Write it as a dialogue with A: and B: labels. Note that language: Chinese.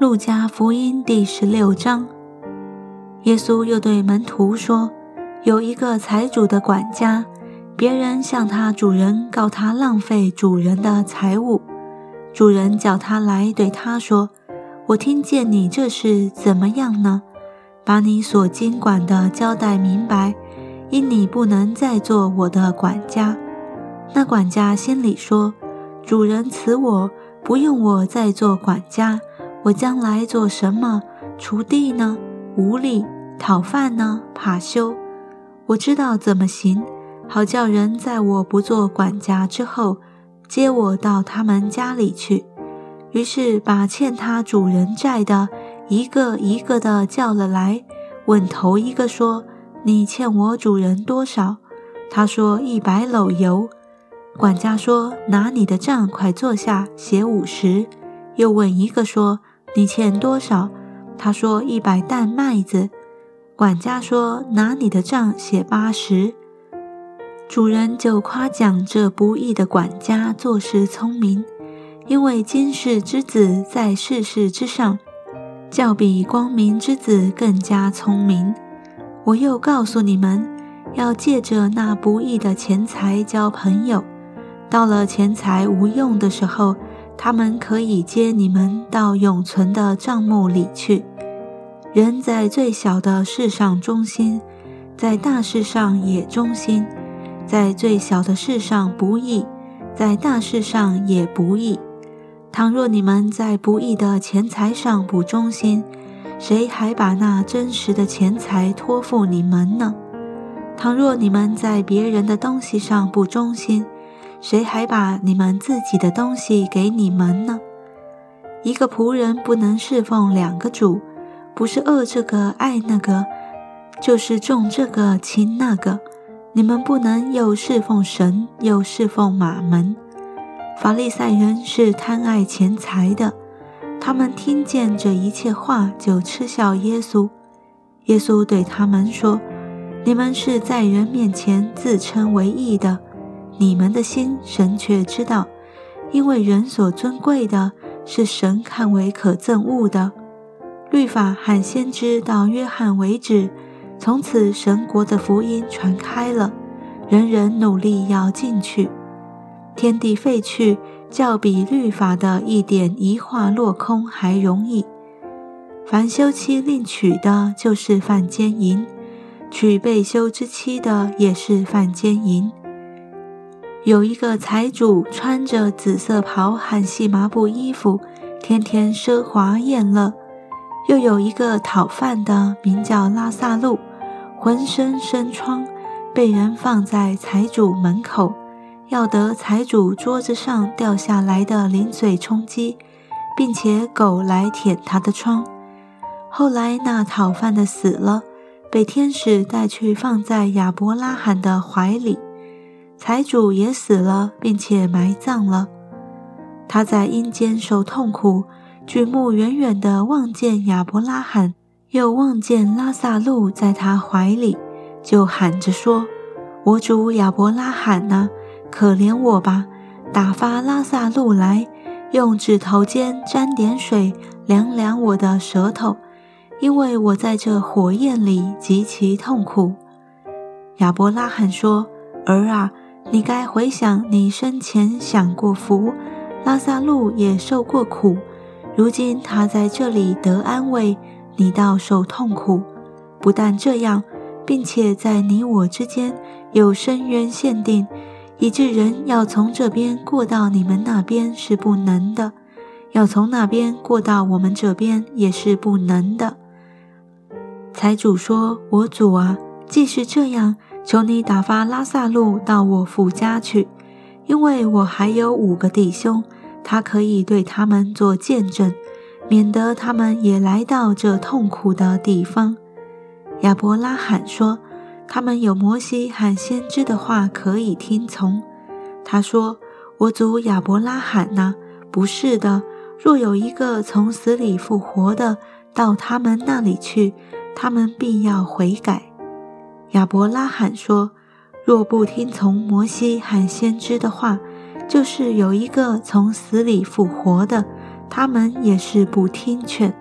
A: 路加福音第十六章，耶稣又对门徒说：“有一个财主的管家，别人向他主人告他浪费主人的财物。主人叫他来，对他说：‘我听见你这事怎么样呢？把你所经管的交代明白，因你不能再做我的管家。’那管家心里说：‘主人辞我，不用我再做管家。’”我将来做什么？锄地呢？无力讨饭呢？怕羞。我知道怎么行，好叫人在我不做管家之后，接我到他们家里去。于是把欠他主人债的一个一个的叫了来，问头一个说：“你欠我主人多少？”他说：“一百篓油。”管家说：“拿你的账，快坐下，写五十。”又问一个说。你欠多少？他说一百担麦子。管家说：“拿你的账写八十。”主人就夸奖这不义的管家做事聪明，因为今世之子在世事之上，较比光明之子更加聪明。我又告诉你们，要借着那不义的钱财交朋友，到了钱财无用的时候。他们可以接你们到永存的帐幕里去。人在最小的事上忠心，在大事上也忠心；在最小的事上不义，在大事上也不义。倘若你们在不义的钱财上不忠心，谁还把那真实的钱财托付你们呢？倘若你们在别人的东西上不忠心，谁还把你们自己的东西给你们呢？一个仆人不能侍奉两个主，不是恶这个爱那个，就是重这个轻那个。你们不能又侍奉神又侍奉马门。法利赛人是贪爱钱财的，他们听见这一切话就嗤笑耶稣。耶稣对他们说：“你们是在人面前自称为义的。”你们的心，神却知道，因为人所尊贵的是神看为可憎恶的。律法和先知到约翰为止，从此神国的福音传开了，人人努力要进去。天地废去，较比律法的一点一画落空还容易。凡休妻另娶的，就是犯奸淫；娶被休之妻的，也是犯奸淫。有一个财主穿着紫色袍和细麻布衣服，天天奢华宴乐；又有一个讨饭的，名叫拉萨路，浑身生疮，被人放在财主门口，要得财主桌子上掉下来的零嘴充饥，并且狗来舔他的疮。后来那讨饭的死了，被天使带去放在亚伯拉罕的怀里。财主也死了，并且埋葬了。他在阴间受痛苦，举目远远地望见亚伯拉罕，又望见拉萨路在他怀里，就喊着说：“我主亚伯拉罕呐，可怜我吧！打发拉萨路来，用指头尖沾点水，凉凉我的舌头，因为我在这火焰里极其痛苦。”亚伯拉罕说：“儿啊！”你该回想你生前享过福，拉萨路也受过苦，如今他在这里得安慰，你倒受痛苦。不但这样，并且在你我之间有深渊限定，以致人要从这边过到你们那边是不能的，要从那边过到我们这边也是不能的。财主说：“我主啊，既是这样。”求你打发拉萨路到我父家去，因为我还有五个弟兄，他可以对他们做见证，免得他们也来到这痛苦的地方。亚伯拉罕说：“他们有摩西和先知的话可以听从。”他说：“我祖亚伯拉罕呐，不是的。若有一个从死里复活的到他们那里去，他们必要悔改。”亚伯拉罕说：“若不听从摩西和先知的话，就是有一个从死里复活的，他们也是不听劝。